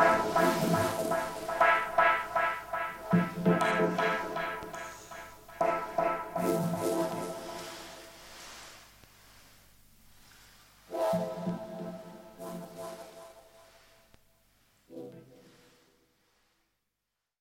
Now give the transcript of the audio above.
Bye.